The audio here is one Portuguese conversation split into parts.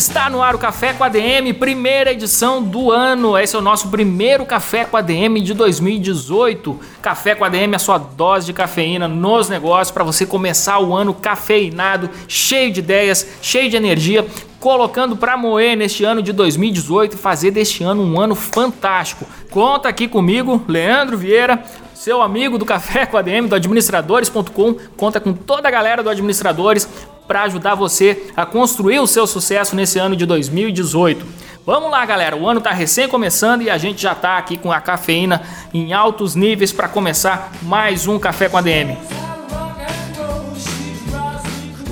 Está no ar o Café com a DM, primeira edição do ano. Esse é o nosso primeiro Café com a DM de 2018. Café com a DM, a sua dose de cafeína nos negócios para você começar o ano cafeinado, cheio de ideias, cheio de energia, colocando para moer neste ano de 2018 e fazer deste ano um ano fantástico. Conta aqui comigo, Leandro Vieira, seu amigo do Café com a DM, do administradores.com, conta com toda a galera do Administradores para ajudar você a construir o seu sucesso nesse ano de 2018. Vamos lá, galera. O ano está recém começando e a gente já está aqui com a cafeína em altos níveis para começar mais um café com a DM.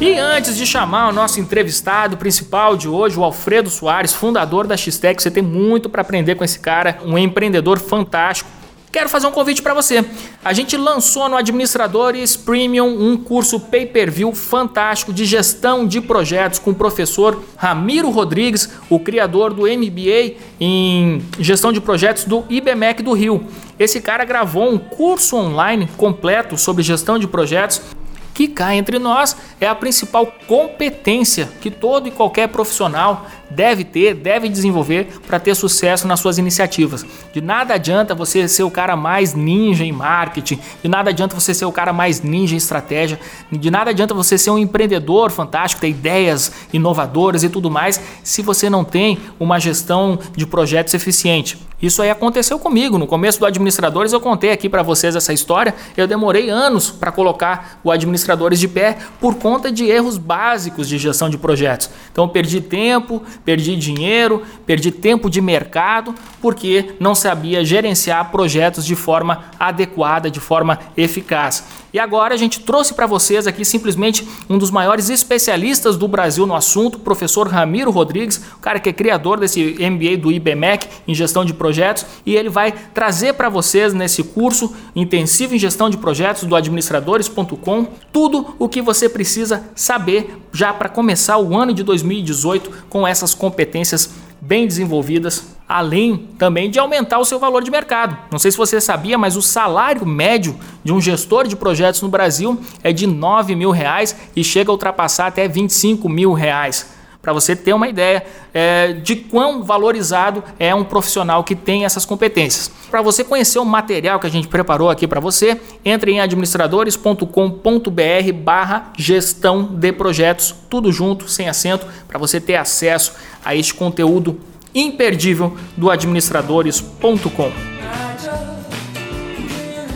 E antes de chamar o nosso entrevistado principal de hoje, o Alfredo Soares, fundador da Xtec, você tem muito para aprender com esse cara, um empreendedor fantástico Quero fazer um convite para você. A gente lançou no Administradores Premium um curso pay-per-view fantástico de gestão de projetos com o professor Ramiro Rodrigues, o criador do MBA em gestão de projetos do IBMEC do Rio. Esse cara gravou um curso online completo sobre gestão de projetos que cá entre nós é a principal competência que todo e qualquer profissional deve ter, deve desenvolver para ter sucesso nas suas iniciativas. De nada adianta você ser o cara mais ninja em marketing, de nada adianta você ser o cara mais ninja em estratégia, de nada adianta você ser um empreendedor fantástico, ter ideias inovadoras e tudo mais, se você não tem uma gestão de projetos eficiente. Isso aí aconteceu comigo. No começo do Administradores eu contei aqui para vocês essa história. Eu demorei anos para colocar o Administradores de pé por conta de erros básicos de gestão de projetos. Então perdi tempo, perdi dinheiro, perdi tempo de mercado porque não sabia gerenciar projetos de forma adequada, de forma eficaz. E agora a gente trouxe para vocês aqui simplesmente um dos maiores especialistas do Brasil no assunto, o professor Ramiro Rodrigues, o cara que é criador desse MBA do IBMEC em gestão de projetos, e ele vai trazer para vocês nesse curso intensivo em gestão de projetos do administradores.com tudo o que você precisa saber já para começar o ano de 2018 com essas competências bem desenvolvidas, além também de aumentar o seu valor de mercado. Não sei se você sabia, mas o salário médio de um gestor de projetos no Brasil é de 9 mil reais e chega a ultrapassar até 25 mil reais para você ter uma ideia é, de quão valorizado é um profissional que tem essas competências. Para você conhecer o material que a gente preparou aqui para você, entre em administradores.com.br barra gestão de projetos, tudo junto, sem acento, para você ter acesso a este conteúdo imperdível do administradores.com.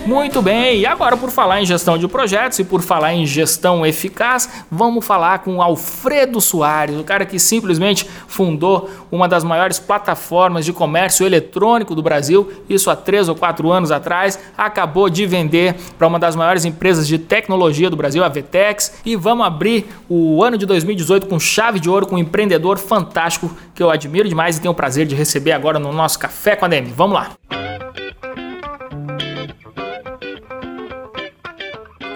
Muito bem, e agora por falar em gestão de projetos e por falar em gestão eficaz, vamos falar com Alfredo Soares, o cara que simplesmente fundou uma das maiores plataformas de comércio eletrônico do Brasil, isso há três ou quatro anos atrás, acabou de vender para uma das maiores empresas de tecnologia do Brasil, a Vtex, e vamos abrir o ano de 2018 com chave de ouro com um empreendedor fantástico que eu admiro demais e tenho o prazer de receber agora no nosso Café com a DM. Vamos lá!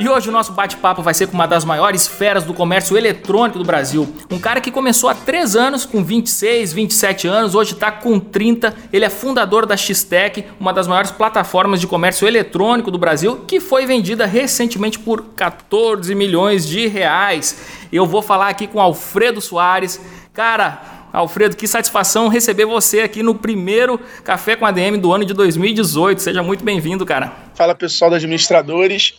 E hoje o nosso bate-papo vai ser com uma das maiores feras do comércio eletrônico do Brasil. Um cara que começou há 3 anos, com 26, 27 anos, hoje está com 30. Ele é fundador da Xtec, uma das maiores plataformas de comércio eletrônico do Brasil, que foi vendida recentemente por 14 milhões de reais. Eu vou falar aqui com Alfredo Soares. Cara, Alfredo, que satisfação receber você aqui no primeiro Café com a DM do ano de 2018. Seja muito bem-vindo, cara. Fala pessoal da Administradores.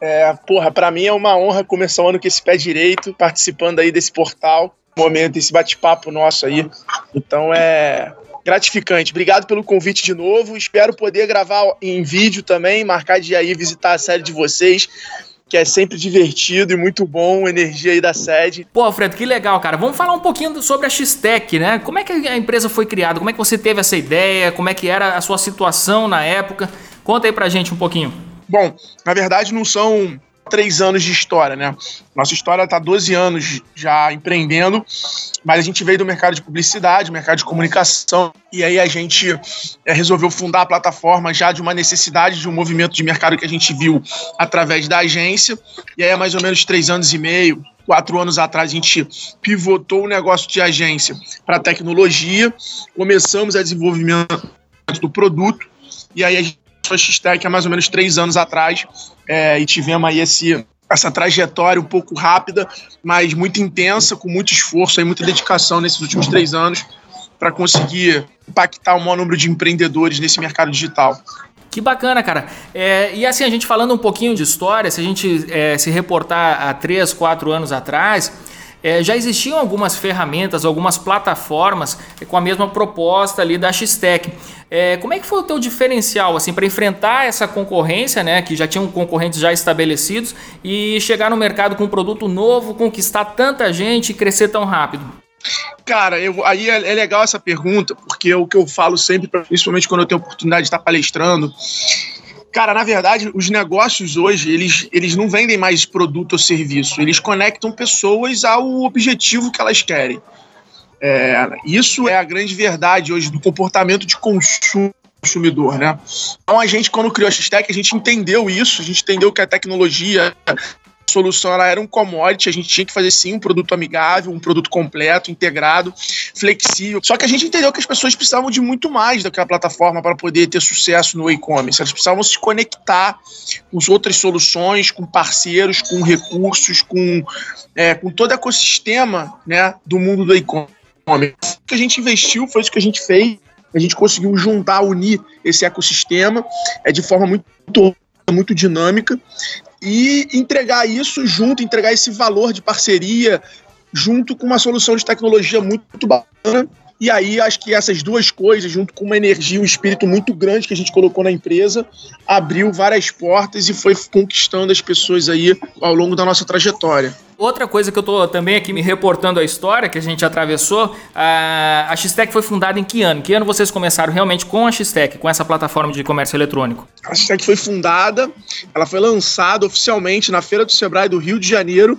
É, porra, para mim é uma honra começar o ano com esse pé direito, participando aí desse portal, momento, esse bate-papo nosso aí. Então é gratificante. Obrigado pelo convite de novo. Espero poder gravar em vídeo também, marcar de aí visitar a série de vocês que é sempre divertido e muito bom, energia aí da sede. Pô, Alfredo, que legal, cara. Vamos falar um pouquinho sobre a X-Tech, né? Como é que a empresa foi criada? Como é que você teve essa ideia? Como é que era a sua situação na época? Conta aí pra gente um pouquinho. Bom, na verdade não são três anos de história, né? Nossa história está 12 anos já empreendendo, mas a gente veio do mercado de publicidade, mercado de comunicação, e aí a gente é, resolveu fundar a plataforma já de uma necessidade de um movimento de mercado que a gente viu através da agência, e aí há mais ou menos três anos e meio, quatro anos atrás, a gente pivotou o negócio de agência para tecnologia, começamos a desenvolvimento do produto, e aí a gente X-Tech há mais ou menos três anos atrás, é, e tivemos aí esse, essa trajetória um pouco rápida, mas muito intensa, com muito esforço e muita dedicação nesses últimos três anos para conseguir impactar o maior número de empreendedores nesse mercado digital. Que bacana, cara. É, e assim, a gente falando um pouquinho de história, se a gente é, se reportar há três, quatro anos atrás, é, já existiam algumas ferramentas, algumas plataformas com a mesma proposta ali da X-Tech. É, como é que foi o teu diferencial assim para enfrentar essa concorrência, né, que já tinham concorrentes já estabelecidos e chegar no mercado com um produto novo, conquistar tanta gente e crescer tão rápido? Cara, eu, aí é, é, legal essa pergunta, porque é o que eu falo sempre, principalmente quando eu tenho oportunidade de estar palestrando, Cara, na verdade, os negócios hoje, eles, eles não vendem mais produto ou serviço, eles conectam pessoas ao objetivo que elas querem. É, isso é a grande verdade hoje do comportamento de consumo consumidor, né? Então a gente, quando criou a X-Tech, a gente entendeu isso, a gente entendeu que a tecnologia solução ela era um commodity, a gente tinha que fazer sim um produto amigável, um produto completo, integrado, flexível. Só que a gente entendeu que as pessoas precisavam de muito mais daquela plataforma para poder ter sucesso no e-commerce. Elas precisavam se conectar com as outras soluções, com parceiros, com recursos, com, é, com todo o ecossistema né, do mundo do e-commerce. O que a gente investiu foi isso que a gente fez. A gente conseguiu juntar, unir esse ecossistema é, de forma muito muito dinâmica e entregar isso junto, entregar esse valor de parceria junto com uma solução de tecnologia muito bacana. E aí, acho que essas duas coisas, junto com uma energia, um espírito muito grande que a gente colocou na empresa, abriu várias portas e foi conquistando as pessoas aí ao longo da nossa trajetória. Outra coisa que eu tô também aqui me reportando a história que a gente atravessou, a, a X-Tech foi fundada em que ano? Que ano vocês começaram realmente com a X-Tech, com essa plataforma de comércio eletrônico? A X-Tech foi fundada, ela foi lançada oficialmente na Feira do Sebrae do Rio de Janeiro,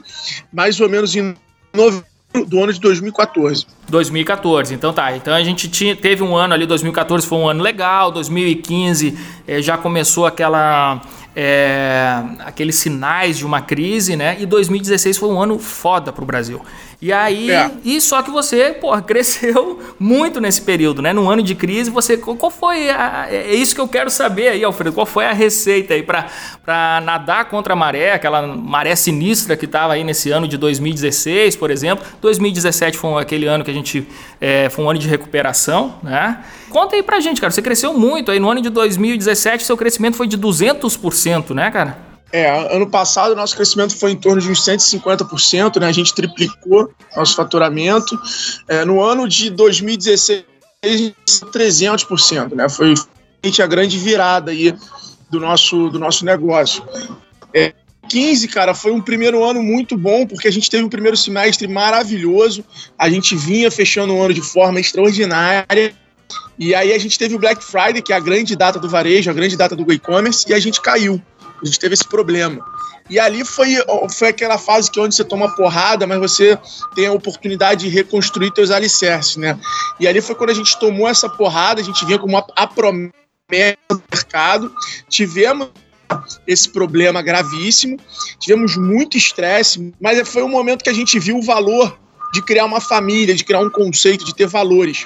mais ou menos em novembro do ano de 2014. 2014, então tá. Então a gente tinha, teve um ano ali, 2014 foi um ano legal, 2015 eh, já começou aquela é, aqueles sinais de uma crise, né? E 2016 foi um ano foda pro Brasil. E aí, é. e só que você, porra, cresceu muito nesse período, né? Num ano de crise, você. Qual foi. A, é isso que eu quero saber aí, Alfredo. Qual foi a receita aí para nadar contra a maré, aquela maré sinistra que estava aí nesse ano de 2016, por exemplo? 2017 foi aquele ano que a gente. É, foi um ano de recuperação, né? Conta aí pra gente, cara. Você cresceu muito aí. No ano de 2017, seu crescimento foi de 200%, né, cara? É, ano passado nosso crescimento foi em torno de uns 150%, né? A gente triplicou nosso faturamento. É, no ano de 2016, 300%, né? Foi a grande virada aí do nosso, do nosso negócio. É, 15, cara, foi um primeiro ano muito bom, porque a gente teve um primeiro semestre maravilhoso. A gente vinha fechando o ano de forma extraordinária. E aí a gente teve o Black Friday, que é a grande data do varejo, a grande data do e-commerce, e a gente caiu. A gente teve esse problema. E ali foi, foi aquela fase que onde você toma porrada, mas você tem a oportunidade de reconstruir seus alicerces, né? E ali foi quando a gente tomou essa porrada, a gente vinha com uma a promessa do mercado, tivemos esse problema gravíssimo, tivemos muito estresse, mas foi um momento que a gente viu o valor de criar uma família, de criar um conceito, de ter valores.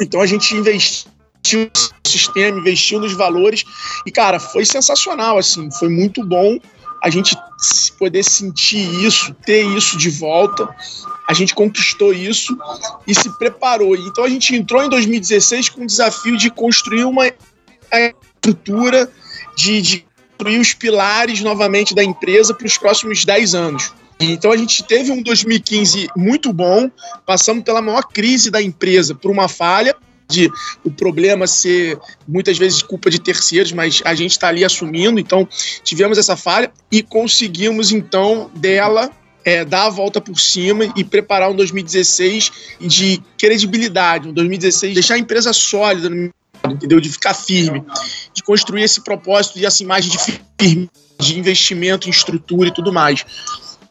Então a gente investiu investiu no sistema, investiu nos valores. E, cara, foi sensacional, assim, foi muito bom a gente poder sentir isso, ter isso de volta. A gente conquistou isso e se preparou. Então a gente entrou em 2016 com o desafio de construir uma estrutura, de, de construir os pilares novamente da empresa para os próximos 10 anos. Então a gente teve um 2015 muito bom, passamos pela maior crise da empresa por uma falha, de o problema ser muitas vezes culpa de terceiros, mas a gente está ali assumindo. Então, tivemos essa falha e conseguimos, então, dela é, dar a volta por cima e preparar um 2016 de credibilidade, um 2016, deixar a empresa sólida entendeu? De ficar firme, de construir esse propósito e essa imagem de firme de investimento em estrutura e tudo mais.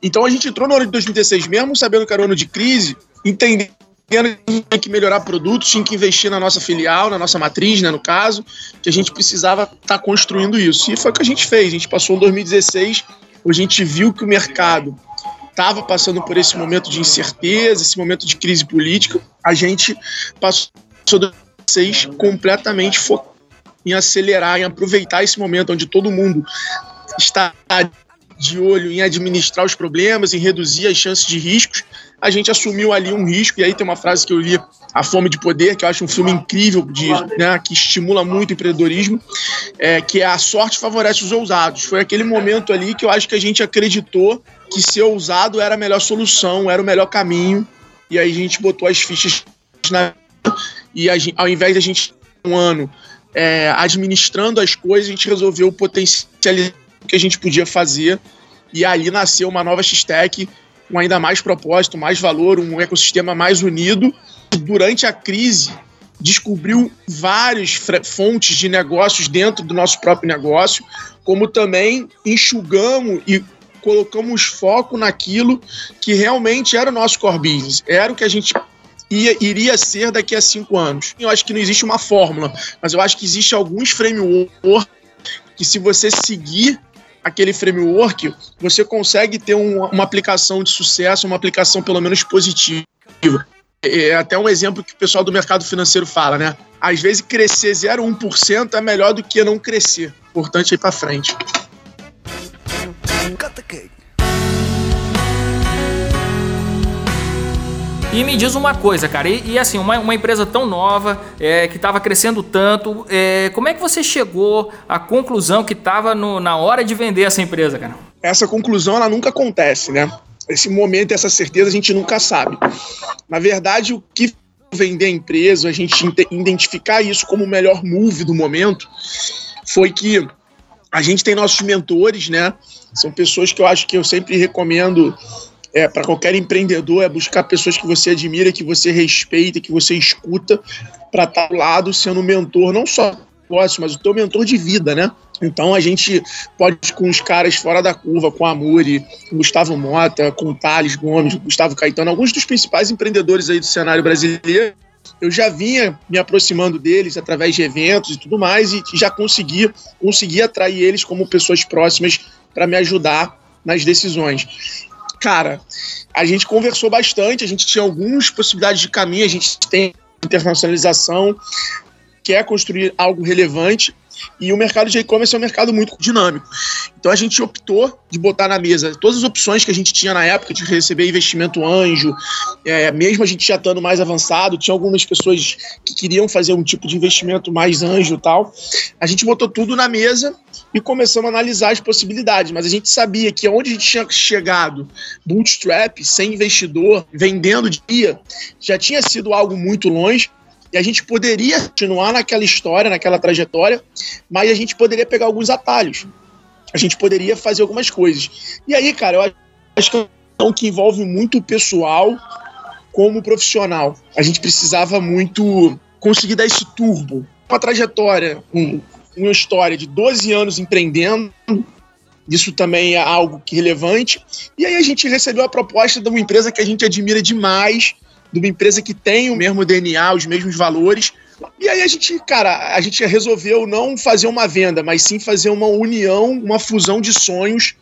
Então a gente entrou no ano de 2016, mesmo sabendo que era um ano de crise, entendendo tinha que melhorar produtos, tinha que investir na nossa filial, na nossa matriz, né, no caso, que a gente precisava estar tá construindo isso. E foi o que a gente fez. A gente passou em 2016, a gente viu que o mercado estava passando por esse momento de incerteza, esse momento de crise política. A gente passou 2016 completamente focado em acelerar, em aproveitar esse momento onde todo mundo está de olho em administrar os problemas, em reduzir as chances de riscos, a gente assumiu ali um risco, e aí tem uma frase que eu li, A Fome de Poder, que eu acho um filme incrível, de, né, que estimula muito o empreendedorismo, é, que é A Sorte Favorece os Ousados. Foi aquele momento ali que eu acho que a gente acreditou que ser ousado era a melhor solução, era o melhor caminho, e aí a gente botou as fichas na... E a, ao invés de a gente um ano é, administrando as coisas, a gente resolveu potencializar que a gente podia fazer. E ali nasceu uma nova X-Tech com ainda mais propósito, mais valor, um ecossistema mais unido. Durante a crise, descobriu várias fontes de negócios dentro do nosso próprio negócio, como também enxugamos e colocamos foco naquilo que realmente era o nosso core business, era o que a gente ia, iria ser daqui a cinco anos. Eu acho que não existe uma fórmula, mas eu acho que existe alguns frameworks que se você seguir aquele framework, você consegue ter um, uma aplicação de sucesso, uma aplicação pelo menos positiva. É até um exemplo que o pessoal do mercado financeiro fala, né? Às vezes crescer 0,1% é melhor do que não crescer. Importante ir para frente. Cut the cake. E me diz uma coisa, cara, e, e assim, uma, uma, empresa tão nova, é, que estava crescendo tanto, é, como é que você chegou à conclusão que estava na hora de vender essa empresa, cara? Essa conclusão, ela nunca acontece, né? Esse momento, essa certeza, a gente nunca sabe. Na verdade, o que vender a empresa, a gente identificar isso como o melhor move do momento, foi que a gente tem nossos mentores, né? São pessoas que eu acho que eu sempre recomendo é, para qualquer empreendedor é buscar pessoas que você admira, que você respeita, que você escuta, para estar tá ao lado sendo mentor, não só negócio, mas o teu mentor de vida, né? Então a gente pode com os caras fora da curva, com a Muri, com Gustavo Mota, com Thales Gomes, Gustavo Caetano, alguns dos principais empreendedores aí do cenário brasileiro. Eu já vinha me aproximando deles através de eventos e tudo mais e já consegui, consegui atrair eles como pessoas próximas para me ajudar nas decisões cara, a gente conversou bastante, a gente tinha algumas possibilidades de caminho, a gente tem internacionalização, quer construir algo relevante, e o mercado de e-commerce é um mercado muito dinâmico. Então a gente optou de botar na mesa todas as opções que a gente tinha na época de receber investimento anjo, é, mesmo a gente já estando mais avançado, tinha algumas pessoas que queriam fazer um tipo de investimento mais anjo e tal. A gente botou tudo na mesa e começamos a analisar as possibilidades, mas a gente sabia que onde a gente tinha chegado, bootstrap, sem investidor, vendendo dia, já tinha sido algo muito longe e a gente poderia continuar naquela história, naquela trajetória, mas a gente poderia pegar alguns atalhos. A gente poderia fazer algumas coisas. E aí, cara, eu acho que é uma que envolve muito o pessoal como profissional. A gente precisava muito conseguir dar esse turbo. Uma trajetória, um, uma história de 12 anos empreendendo, isso também é algo que relevante. E aí a gente recebeu a proposta de uma empresa que a gente admira demais, de uma empresa que tem o mesmo DNA, os mesmos valores. E aí a gente, cara, a gente resolveu não fazer uma venda, mas sim fazer uma união, uma fusão de sonhos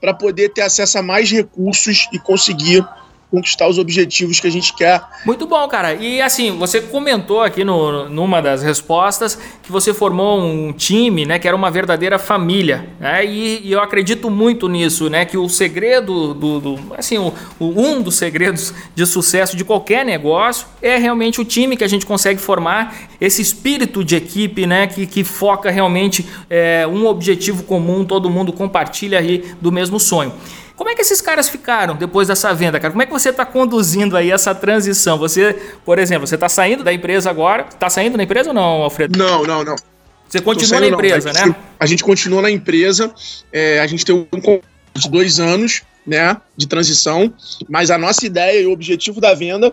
para poder ter acesso a mais recursos e conseguir conquistar os objetivos que a gente quer. Muito bom, cara. E assim, você comentou aqui no, numa das respostas que você formou um time, né, que era uma verdadeira família, né? E, e eu acredito muito nisso, né, que o segredo do, do assim, o, o, um dos segredos de sucesso de qualquer negócio é realmente o time que a gente consegue formar, esse espírito de equipe, né, que, que foca realmente é, um objetivo comum, todo mundo compartilha aí do mesmo sonho. Como é que esses caras ficaram depois dessa venda, cara? Como é que você está conduzindo aí essa transição? Você, por exemplo, você está saindo da empresa agora? Está saindo da empresa ou não, Alfredo? Não, não, não. Você continua na empresa, não. né? A gente continua na empresa. É, a gente tem um de dois anos, né, de transição. Mas a nossa ideia e o objetivo da venda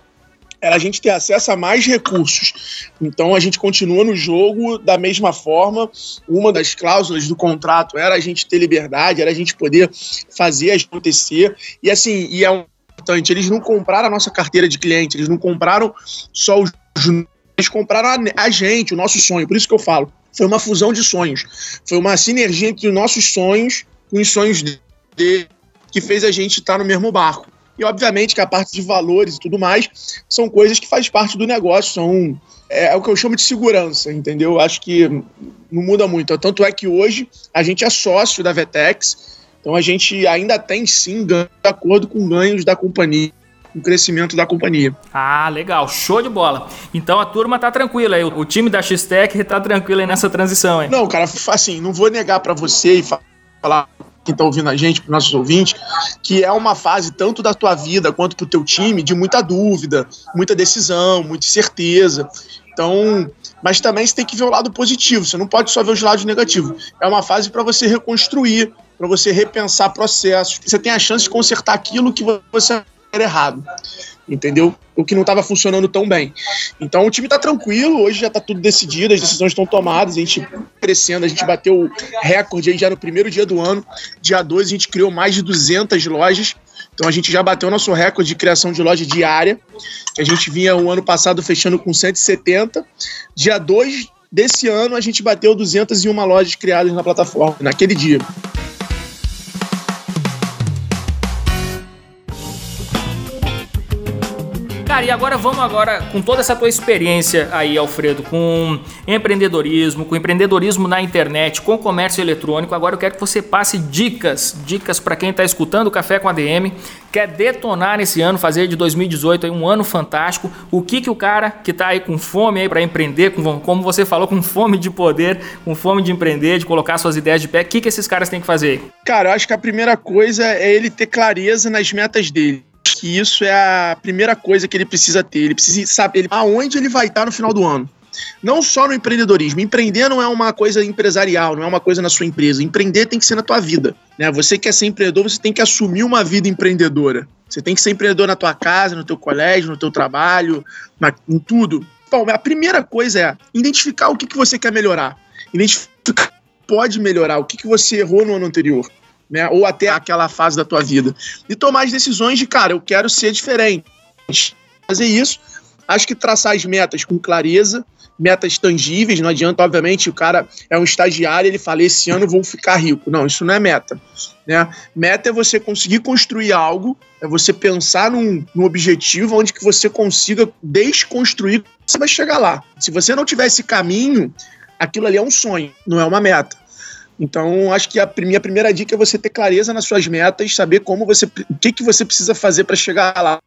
era a gente ter acesso a mais recursos. Então a gente continua no jogo da mesma forma. Uma das cláusulas do contrato era a gente ter liberdade, era a gente poder fazer acontecer. E assim, e é importante, eles não compraram a nossa carteira de cliente, eles não compraram só os eles compraram a, a gente, o nosso sonho. Por isso que eu falo, foi uma fusão de sonhos. Foi uma sinergia entre os nossos sonhos com os sonhos dele que fez a gente estar no mesmo barco. E obviamente que a parte de valores e tudo mais são coisas que faz parte do negócio, são é, é o que eu chamo de segurança, entendeu? Acho que não muda muito. Tanto é que hoje a gente é sócio da Vetex, então a gente ainda tem sim ganho de acordo com ganhos da companhia o crescimento da companhia. Ah, legal, show de bola. Então a turma tá tranquila aí, o time da X-Tech tá tranquilo aí nessa transição, hein? Não, cara, assim, não vou negar para você e falar quem está ouvindo a gente, para nossos ouvintes, que é uma fase tanto da tua vida quanto para o teu time de muita dúvida, muita decisão, muita certeza. Então, mas também você tem que ver o lado positivo, você não pode só ver os lados negativos. É uma fase para você reconstruir, para você repensar processos. Você tem a chance de consertar aquilo que você era errado entendeu? O que não estava funcionando tão bem. Então o time está tranquilo, hoje já está tudo decidido, as decisões estão tomadas, a gente crescendo, a gente bateu recorde aí já no primeiro dia do ano. Dia 2 a gente criou mais de 200 lojas. Então a gente já bateu nosso recorde de criação de loja diária, que a gente vinha o ano passado fechando com 170. Dia 2 desse ano a gente bateu 201 lojas criadas na plataforma, naquele dia. Cara, e agora vamos agora com toda essa tua experiência aí, Alfredo, com empreendedorismo, com empreendedorismo na internet, com comércio eletrônico. Agora eu quero que você passe dicas, dicas para quem está escutando o Café com ADM, quer detonar esse ano, fazer de 2018 aí um ano fantástico. O que que o cara que está aí com fome aí para empreender, com, como você falou, com fome de poder, com fome de empreender, de colocar suas ideias de pé, o que que esses caras têm que fazer? Cara, eu acho que a primeira coisa é ele ter clareza nas metas dele que isso é a primeira coisa que ele precisa ter. Ele precisa saber aonde ele vai estar no final do ano. Não só no empreendedorismo. Empreender não é uma coisa empresarial, não é uma coisa na sua empresa. Empreender tem que ser na tua vida. Né? Você quer ser empreendedor, você tem que assumir uma vida empreendedora. Você tem que ser empreendedor na tua casa, no teu colégio, no teu trabalho, na, em tudo. Bom, a primeira coisa é identificar o que, que você quer melhorar. Identificar pode melhorar, o que, que você errou no ano anterior né? Ou até aquela fase da tua vida. E tomar as decisões de, cara, eu quero ser diferente. Fazer isso, acho que traçar as metas com clareza, metas tangíveis, não adianta, obviamente, o cara é um estagiário, ele fala, esse ano vou ficar rico. Não, isso não é meta. Né? Meta é você conseguir construir algo, é você pensar num, num objetivo onde que você consiga desconstruir, você vai chegar lá. Se você não tiver esse caminho, aquilo ali é um sonho, não é uma meta. Então, acho que a minha primeira dica é você ter clareza nas suas metas, saber como você, o que, que você precisa fazer para chegar lá.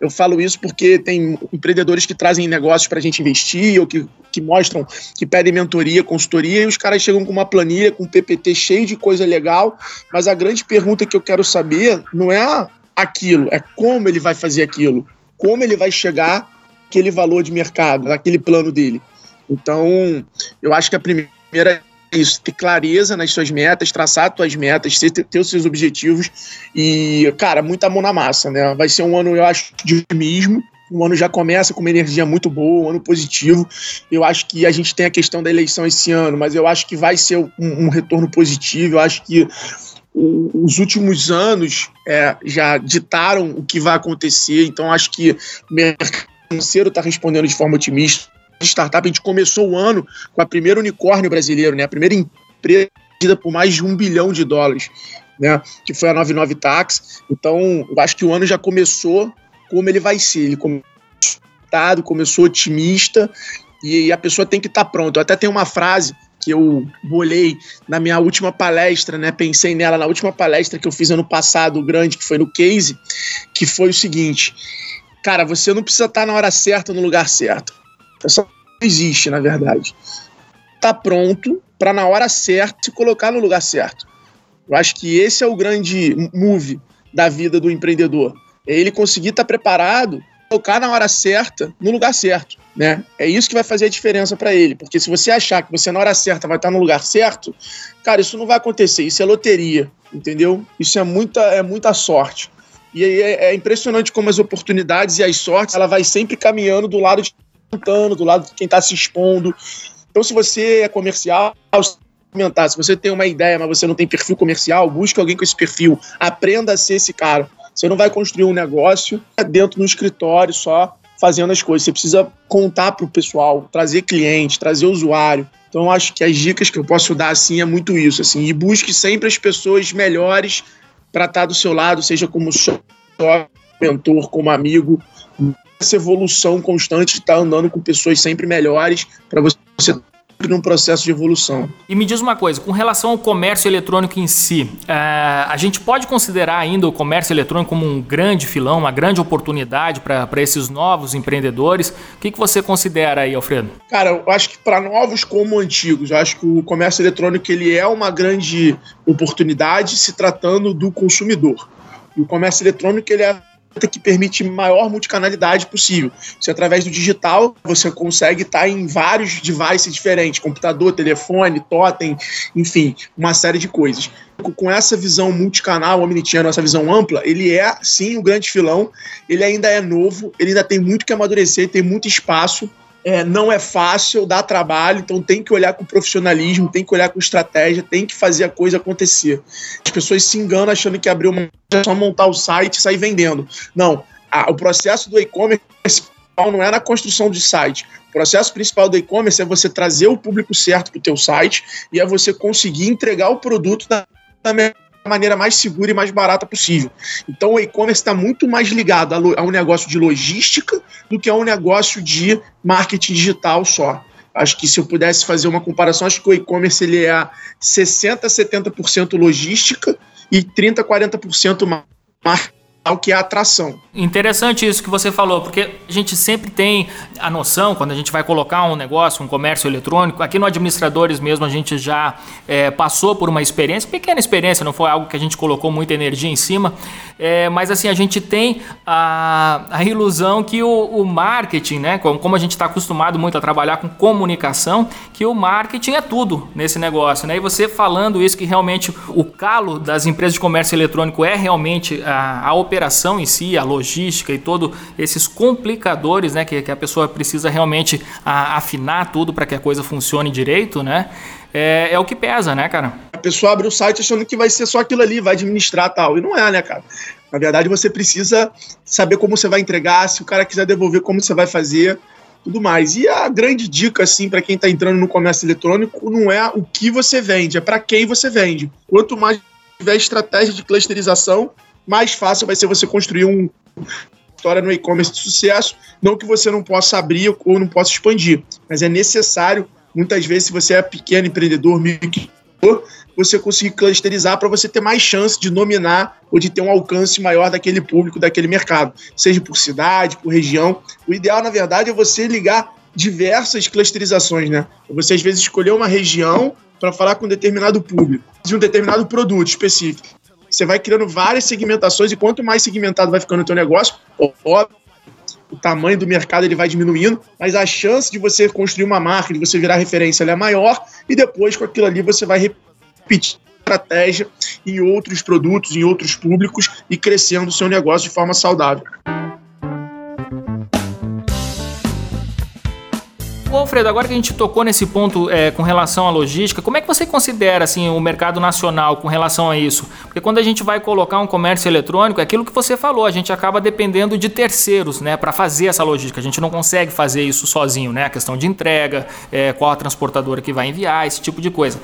Eu falo isso porque tem empreendedores que trazem negócios para a gente investir ou que, que mostram, que pedem mentoria, consultoria, e os caras chegam com uma planilha, com um PPT cheio de coisa legal, mas a grande pergunta que eu quero saber não é aquilo, é como ele vai fazer aquilo, como ele vai chegar aquele valor de mercado, aquele plano dele. Então, eu acho que a primeira isso, ter clareza nas suas metas, traçar suas metas, ter, ter os seus objetivos e, cara, muita mão na massa, né? Vai ser um ano, eu acho, de otimismo. O ano já começa com uma energia muito boa, um ano positivo. Eu acho que a gente tem a questão da eleição esse ano, mas eu acho que vai ser um, um retorno positivo. Eu acho que os últimos anos é, já ditaram o que vai acontecer, então acho que o mercado financeiro está respondendo de forma otimista de startup. A gente começou o ano com a primeira unicórnio brasileiro, né? A primeira empresa por mais de um bilhão de dólares, né? Que foi a 99 Tax. Então, eu acho que o ano já começou como ele vai ser. Ele começou, começou otimista e a pessoa tem que estar tá pronta. Eu até tenho uma frase que eu bolei na minha última palestra, né? Pensei nela na última palestra que eu fiz ano passado, grande, que foi no Case, que foi o seguinte: cara, você não precisa estar tá na hora certa no lugar certo. Só existe, na verdade. Tá pronto para na hora certa se colocar no lugar certo. Eu acho que esse é o grande move da vida do empreendedor. É ele conseguir estar tá preparado, colocar na hora certa, no lugar certo, né? É isso que vai fazer a diferença para ele, porque se você achar que você na hora certa vai estar tá no lugar certo, cara, isso não vai acontecer, isso é loteria, entendeu? Isso é muita é muita sorte. E é, é impressionante como as oportunidades e as sortes, ela vai sempre caminhando do lado de quem do lado de quem está se expondo. Então, se você é comercial, se você tem uma ideia, mas você não tem perfil comercial, busque alguém com esse perfil, aprenda a ser esse cara. Você não vai construir um negócio dentro do escritório só fazendo as coisas. Você precisa contar para o pessoal, trazer cliente, trazer usuário. Então, acho que as dicas que eu posso dar assim é muito isso, assim, e busque sempre as pessoas melhores para estar do seu lado, seja como sócio, mentor, como amigo, essa evolução constante de estar andando com pessoas sempre melhores para você num processo de evolução. E me diz uma coisa, com relação ao comércio eletrônico em si, uh, a gente pode considerar ainda o comércio eletrônico como um grande filão, uma grande oportunidade para esses novos empreendedores? O que, que você considera aí, Alfredo? Cara, eu acho que para novos como antigos, eu acho que o comércio eletrônico ele é uma grande oportunidade se tratando do consumidor. E o comércio eletrônico ele é que permite maior multicanalidade possível. Se através do digital você consegue estar em vários devices diferentes, computador, telefone, totem, enfim, uma série de coisas. Com essa visão multicanal, omnichannel, essa visão ampla, ele é sim o grande filão, ele ainda é novo, ele ainda tem muito que amadurecer, tem muito espaço é, não é fácil, dá trabalho, então tem que olhar com profissionalismo, tem que olhar com estratégia, tem que fazer a coisa acontecer. As pessoas se enganam achando que abrir uma é só montar o site e sair vendendo. Não, a, o processo do e-commerce não é na construção de site. O processo principal do e-commerce é você trazer o público certo para o teu site e é você conseguir entregar o produto da, da maneira mais segura e mais barata possível. Então o e-commerce está muito mais ligado a, um negócio de logística do que a um negócio de marketing digital só. Acho que se eu pudesse fazer uma comparação, acho que o e-commerce ele é 60%, 70% logística e 30%, 40% marketing ao que é atração. Interessante isso que você falou, porque a gente sempre tem a noção, quando a gente vai colocar um negócio, um comércio eletrônico, aqui no Administradores mesmo a gente já é, passou por uma experiência, pequena experiência, não foi algo que a gente colocou muita energia em cima, é, mas assim, a gente tem a, a ilusão que o, o marketing, né, como, a gente está acostumado muito a trabalhar com comunicação, que o marketing é tudo nesse negócio, né? E você falando isso que realmente o calo das empresas de comércio eletrônico é realmente a, a operação em si, a logística e todos esses complicadores, né, que, que a pessoa precisa realmente a, afinar tudo para que a coisa funcione direito, né? É, é, o que pesa, né, cara? A pessoa abre o site achando que vai ser só aquilo ali, vai administrar tal. E não é, né, cara? Na verdade, você precisa saber como você vai entregar, se o cara quiser devolver, como você vai fazer, tudo mais. E a grande dica, assim, para quem está entrando no comércio eletrônico, não é o que você vende, é para quem você vende. Quanto mais tiver estratégia de clusterização, mais fácil vai ser você construir um história no e-commerce de sucesso, não que você não possa abrir ou não possa expandir, mas é necessário, muitas vezes, se você é pequeno empreendedor, microempreendedor, você conseguir clusterizar para você ter mais chance de nominar ou de ter um alcance maior daquele público, daquele mercado, seja por cidade, por região. O ideal, na verdade, é você ligar diversas clusterizações, né? Você às vezes escolher uma região para falar com um determinado público, de um determinado produto específico. Você vai criando várias segmentações e quanto mais segmentado vai ficando o teu negócio, óbvio, o tamanho do mercado ele vai diminuindo, mas a chance de você construir uma marca, de você virar referência, é maior e depois com aquilo ali você vai repetir estratégia em outros produtos, em outros públicos e crescendo o seu negócio de forma saudável. Ô Alfredo, agora que a gente tocou nesse ponto é, com relação à logística, como é que você considera assim, o mercado nacional com relação a isso? Porque quando a gente vai colocar um comércio eletrônico, é aquilo que você falou, a gente acaba dependendo de terceiros né, para fazer essa logística. A gente não consegue fazer isso sozinho, né? A questão de entrega, é, qual a transportadora que vai enviar, esse tipo de coisa.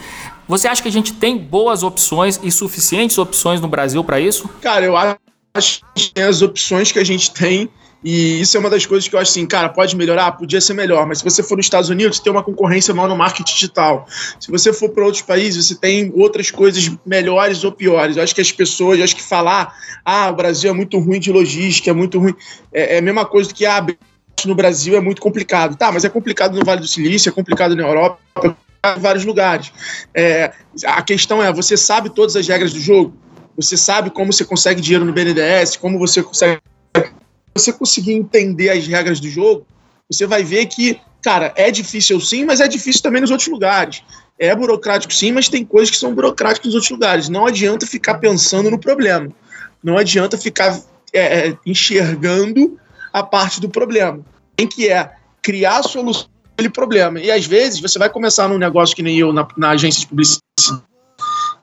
Você acha que a gente tem boas opções e suficientes opções no Brasil para isso? Cara, eu acho que as opções que a gente tem e isso é uma das coisas que eu acho assim, cara, pode melhorar? Podia ser melhor, mas se você for nos Estados Unidos, tem uma concorrência maior no marketing digital. Se você for para outros países, você tem outras coisas melhores ou piores. Eu acho que as pessoas, eu acho que falar, ah, o Brasil é muito ruim de logística, é muito ruim, é, é a mesma coisa do que, ah, no Brasil é muito complicado. Tá, mas é complicado no Vale do Silício, é complicado na Europa, em vários lugares. É, a questão é, você sabe todas as regras do jogo? Você sabe como você consegue dinheiro no BNDES, como você consegue você conseguir entender as regras do jogo, você vai ver que, cara, é difícil sim, mas é difícil também nos outros lugares. É burocrático sim, mas tem coisas que são burocráticas nos outros lugares. Não adianta ficar pensando no problema. Não adianta ficar é, é, enxergando a parte do problema. Tem que é criar a solução aquele problema. E às vezes você vai começar num negócio que nem eu na, na agência de publicidade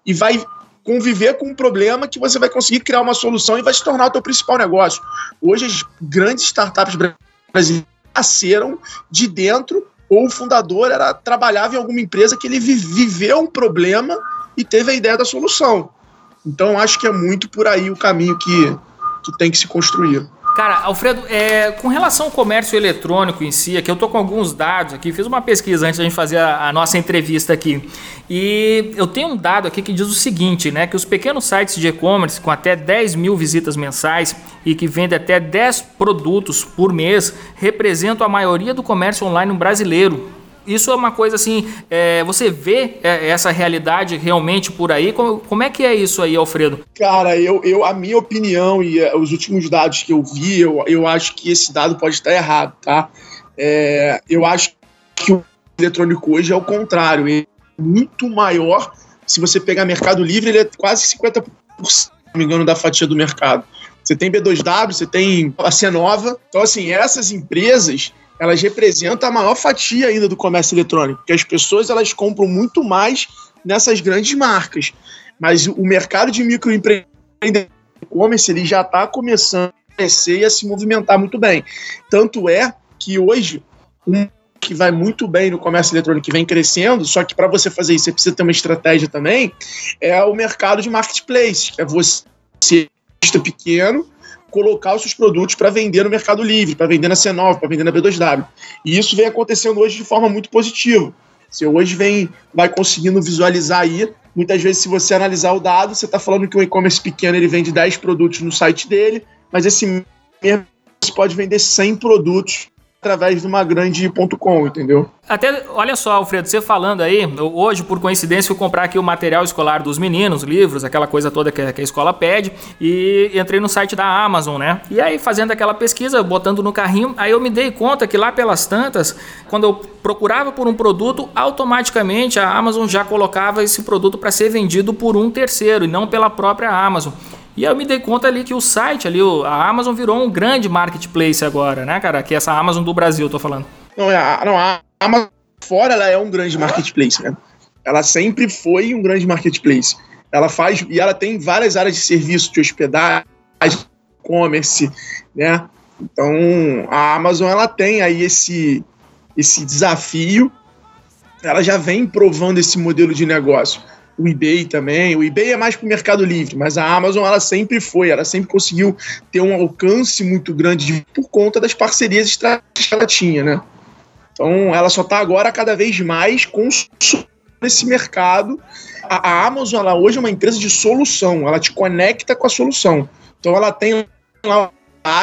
e vai conviver com um problema que você vai conseguir criar uma solução e vai se tornar o teu principal negócio. Hoje as grandes startups brasileiras nasceram de dentro ou o fundador era trabalhava em alguma empresa que ele viveu um problema e teve a ideia da solução. Então acho que é muito por aí o caminho que, que tem que se construir. Cara, Alfredo, é, com relação ao comércio eletrônico em si, aqui eu tô com alguns dados aqui, fiz uma pesquisa antes da gente fazer a, a, nossa entrevista aqui. E eu tenho um dado aqui que diz o seguinte, né? Que os pequenos sites de e-commerce com até 10 mil visitas mensais e que vendem até 10 produtos por mês representam a maioria do comércio online brasileiro isso é uma coisa assim, é, você vê é, essa realidade realmente por aí? Como, como, é que é isso aí, Alfredo? Cara, eu, eu a minha opinião e uh, os últimos dados que eu vi, eu, eu acho que esse dado pode estar errado, tá? É, eu acho que o eletrônico hoje é o contrário, ele é muito maior. Se você pegar Mercado Livre, ele é quase 50%, se não me engano, da fatia do mercado. Você tem B2W, você tem a C-Nova. Então, assim, essas empresas elas representam a maior fatia ainda do comércio eletrônico, porque as pessoas elas compram muito mais nessas grandes marcas. Mas o mercado de microempreendedores e-commerce ele já está começando a crescer e a se movimentar muito bem. Tanto é que hoje um que vai muito bem no comércio eletrônico que vem crescendo, só que para você fazer isso você precisa ter uma estratégia também, é o mercado de marketplace, que é você pequeno colocar os seus produtos para vender no Mercado Livre, para vender na C9, para vender na B2W. E isso vem acontecendo hoje de forma muito positiva. Você hoje vem, vai conseguindo visualizar aí. Muitas vezes, se você analisar o dado, você está falando que um e-commerce pequeno ele vende 10 produtos no site dele, mas esse mesmo pode vender 100 produtos através de uma grande ponto .com, entendeu? Até, olha só, Alfredo, você falando aí, hoje, por coincidência, fui comprar aqui o material escolar dos meninos, livros, aquela coisa toda que, a escola pede, e entrei no site da Amazon, né? E aí, fazendo aquela pesquisa, botando no carrinho, aí eu me dei conta que lá pelas tantas, quando eu procurava por um produto, automaticamente a Amazon já colocava esse produto para ser vendido por um terceiro e não pela própria Amazon. E eu me dei conta ali que o site ali, a Amazon virou um grande marketplace agora, né, cara? Que é essa Amazon do Brasil, eu tô falando. Não, é, a, não, a Amazon fora ela é um grande marketplace, né? Ela sempre foi um grande marketplace. Ela faz e ela tem várias áreas de serviço, de hospedagem, e-commerce, né? Então, a Amazon ela tem aí esse esse desafio. Ela já vem provando esse modelo de negócio o eBay também. O eBay é mais para o Mercado Livre, mas a Amazon ela sempre foi, ela sempre conseguiu ter um alcance muito grande de, por conta das parcerias estratégicas que ela tinha, né? Então ela só está agora cada vez mais com esse mercado. A, a Amazon ela hoje é uma empresa de solução, ela te conecta com a solução. Então ela tem lá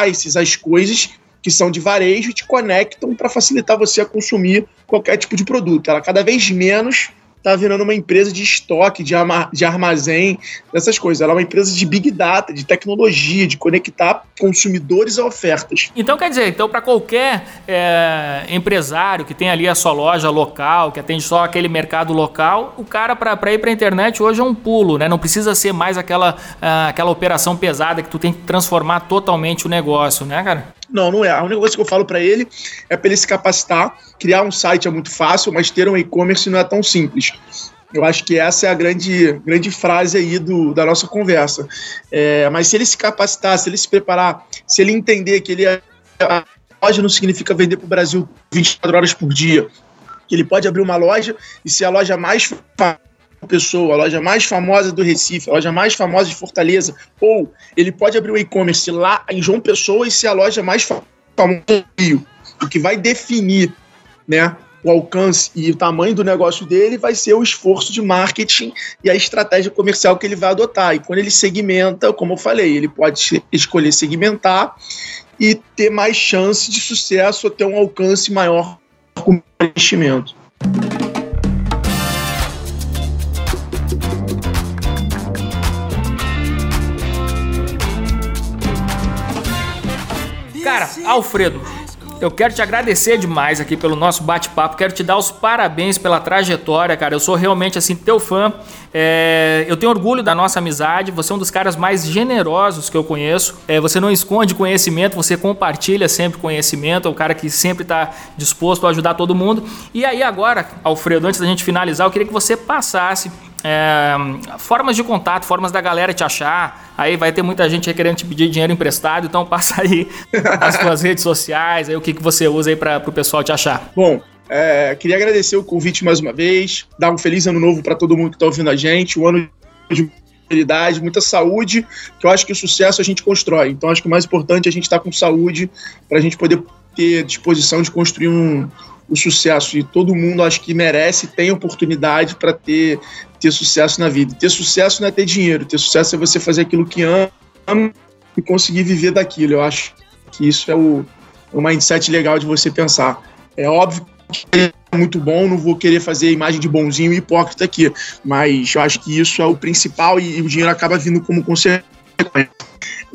esses as coisas que são de varejo e te conectam para facilitar você a consumir qualquer tipo de produto. Ela cada vez menos está virando uma empresa de estoque, de, de armazém, dessas coisas. Ela é uma empresa de big data, de tecnologia, de conectar consumidores a ofertas. Então, quer dizer, então para qualquer é, empresário que tem ali a sua loja local, que atende só aquele mercado local, o cara para ir para a internet hoje é um pulo, né? Não precisa ser mais aquela, uh, aquela operação pesada que tu tem que transformar totalmente o negócio, né, cara? Não, não é. A única coisa que eu falo para ele é para ele se capacitar. Criar um site é muito fácil, mas ter um e-commerce não é tão simples. Eu acho que essa é a grande, grande frase aí do, da nossa conversa. É, mas se ele se capacitar, se ele se preparar, se ele entender que ele é, a loja não significa vender para o Brasil 24 horas por dia, que ele pode abrir uma loja e ser a loja mais pessoa, a loja mais famosa do Recife, a loja mais famosa de Fortaleza, ou ele pode abrir um e-commerce lá em João Pessoa e ser a loja mais famosa do Rio. O que vai definir né, o alcance e o tamanho do negócio dele vai ser o esforço de marketing e a estratégia comercial que ele vai adotar. E quando ele segmenta, como eu falei, ele pode escolher segmentar e ter mais chance de sucesso ou ter um alcance maior com investimento. Cara, Alfredo, eu quero te agradecer demais aqui pelo nosso bate-papo. Quero te dar os parabéns pela trajetória, cara. Eu sou realmente assim teu fã. É, eu tenho orgulho da nossa amizade. Você é um dos caras mais generosos que eu conheço. É, você não esconde conhecimento, você compartilha sempre conhecimento. É um cara que sempre está disposto a ajudar todo mundo. E aí agora, Alfredo, antes da gente finalizar, eu queria que você passasse é, formas de contato, formas da galera te achar. Aí vai ter muita gente querendo te pedir dinheiro emprestado, então passa aí as suas redes sociais, aí o que, que você usa aí para o pessoal te achar. Bom, é, queria agradecer o convite mais uma vez, dar um feliz ano novo para todo mundo que está ouvindo a gente, um ano de prosperidade, muita saúde, que eu acho que o sucesso a gente constrói. Então acho que o mais importante é a gente estar tá com saúde para a gente poder ter disposição de construir um, o sucesso e todo mundo acho que merece, tem oportunidade para ter, ter sucesso na vida. Ter sucesso não é ter dinheiro, ter sucesso é você fazer aquilo que ama e conseguir viver daquilo. Eu acho que isso é o, o mindset legal de você pensar. É óbvio que é muito bom, não vou querer fazer imagem de bonzinho e hipócrita aqui, mas eu acho que isso é o principal e, e o dinheiro acaba vindo como consequência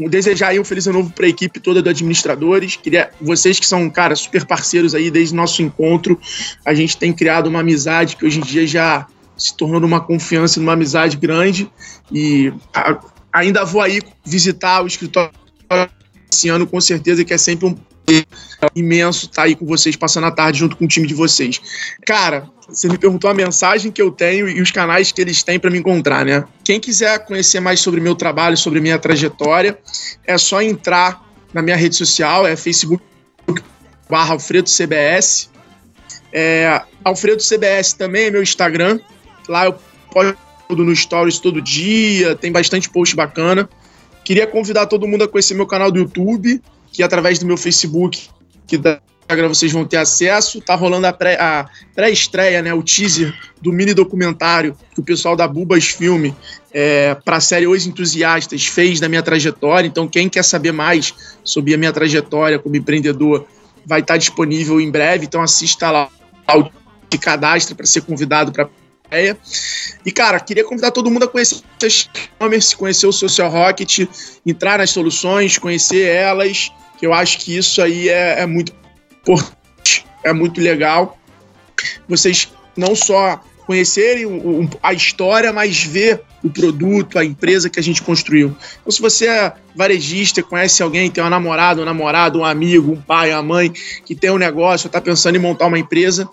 desejar aí um feliz ano novo para a equipe toda do Administradores. Queria vocês que são, cara, super parceiros aí desde nosso encontro. A gente tem criado uma amizade que hoje em dia já se tornou numa confiança, numa amizade grande. E a, ainda vou aí visitar o escritório esse ano, com certeza, que é sempre um imenso estar aí com vocês, passando a tarde junto com o time de vocês. Cara, você me perguntou a mensagem que eu tenho e os canais que eles têm para me encontrar, né? Quem quiser conhecer mais sobre meu trabalho, sobre minha trajetória, é só entrar na minha rede social, é Facebook barra Alfredo CBS. É, Alfredo CBS também é meu Instagram. Lá eu posto no Stories todo dia, tem bastante post bacana. Queria convidar todo mundo a conhecer meu canal do YouTube, que através do meu Facebook, que da Instagram vocês vão ter acesso. Tá rolando a pré-estreia, pré né, o teaser do mini documentário que o pessoal da Bubas Filme é, para a série Os Entusiastas fez da minha trajetória. Então, quem quer saber mais sobre a minha trajetória como empreendedor vai estar disponível em breve. Então, assista lá o cadastro para ser convidado para ideia. E, cara, queria convidar todo mundo a conhecer o e-commerce, conhecer o Social Rocket, entrar nas soluções, conhecer elas, que eu acho que isso aí é, é muito importante, é muito legal. Vocês não só conhecerem a história, mas ver o produto, a empresa que a gente construiu. Então, se você é varejista, conhece alguém, tem uma namorada, um namorado, um amigo, um pai, uma mãe que tem um negócio, está pensando em montar uma empresa,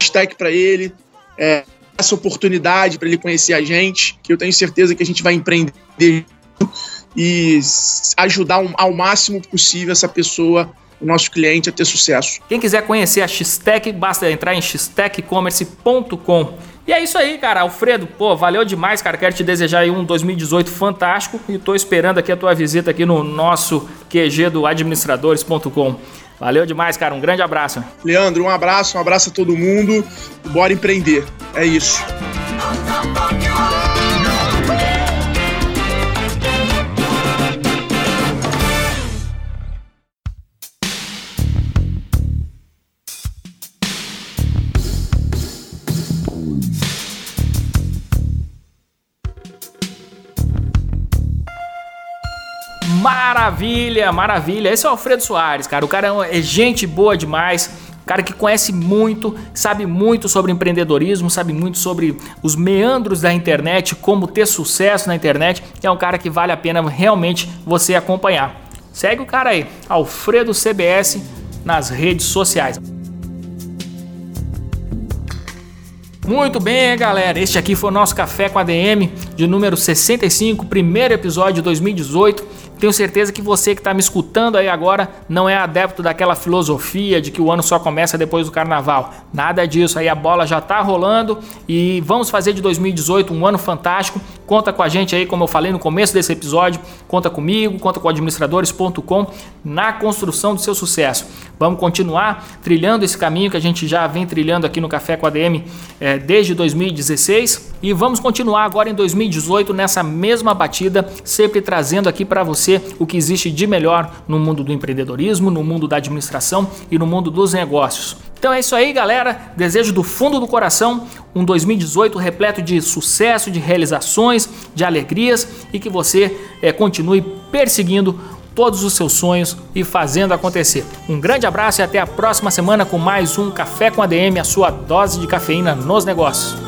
hashtag para ele, é, essa oportunidade para ele conhecer a gente, que eu tenho certeza que a gente vai empreender e ajudar ao máximo possível essa pessoa, o nosso cliente, a ter sucesso. Quem quiser conhecer a Xtec, basta entrar em xtecommerce.com. E é isso aí, cara. Alfredo, pô, valeu demais, cara. Quero te desejar um 2018 fantástico e tô esperando aqui a tua visita aqui no nosso QG do administradores.com. Valeu demais, cara. Um grande abraço. Leandro, um abraço, um abraço a todo mundo. Bora empreender. É isso. Maravilha, maravilha. Esse é o Alfredo Soares, cara. O cara é gente boa demais. Cara que conhece muito, sabe muito sobre empreendedorismo, sabe muito sobre os meandros da internet, como ter sucesso na internet. É um cara que vale a pena realmente você acompanhar. Segue o cara aí, Alfredo CBS, nas redes sociais. Muito bem, galera. Este aqui foi o nosso Café com ADM de número 65, primeiro episódio de 2018. Tenho certeza que você que está me escutando aí agora não é adepto daquela filosofia de que o ano só começa depois do carnaval. Nada disso, aí a bola já está rolando e vamos fazer de 2018 um ano fantástico. Conta com a gente aí, como eu falei no começo desse episódio, conta comigo, conta com administradores.com na construção do seu sucesso. Vamos continuar trilhando esse caminho que a gente já vem trilhando aqui no Café com a DM é, desde 2016 e vamos continuar agora em 2018 nessa mesma batida, sempre trazendo aqui para você você o que existe de melhor no mundo do empreendedorismo, no mundo da administração e no mundo dos negócios. Então é isso aí, galera. Desejo do fundo do coração um 2018 repleto de sucesso, de realizações, de alegrias e que você é, continue perseguindo todos os seus sonhos e fazendo acontecer. Um grande abraço e até a próxima semana com mais um Café com ADM, a sua dose de cafeína nos negócios.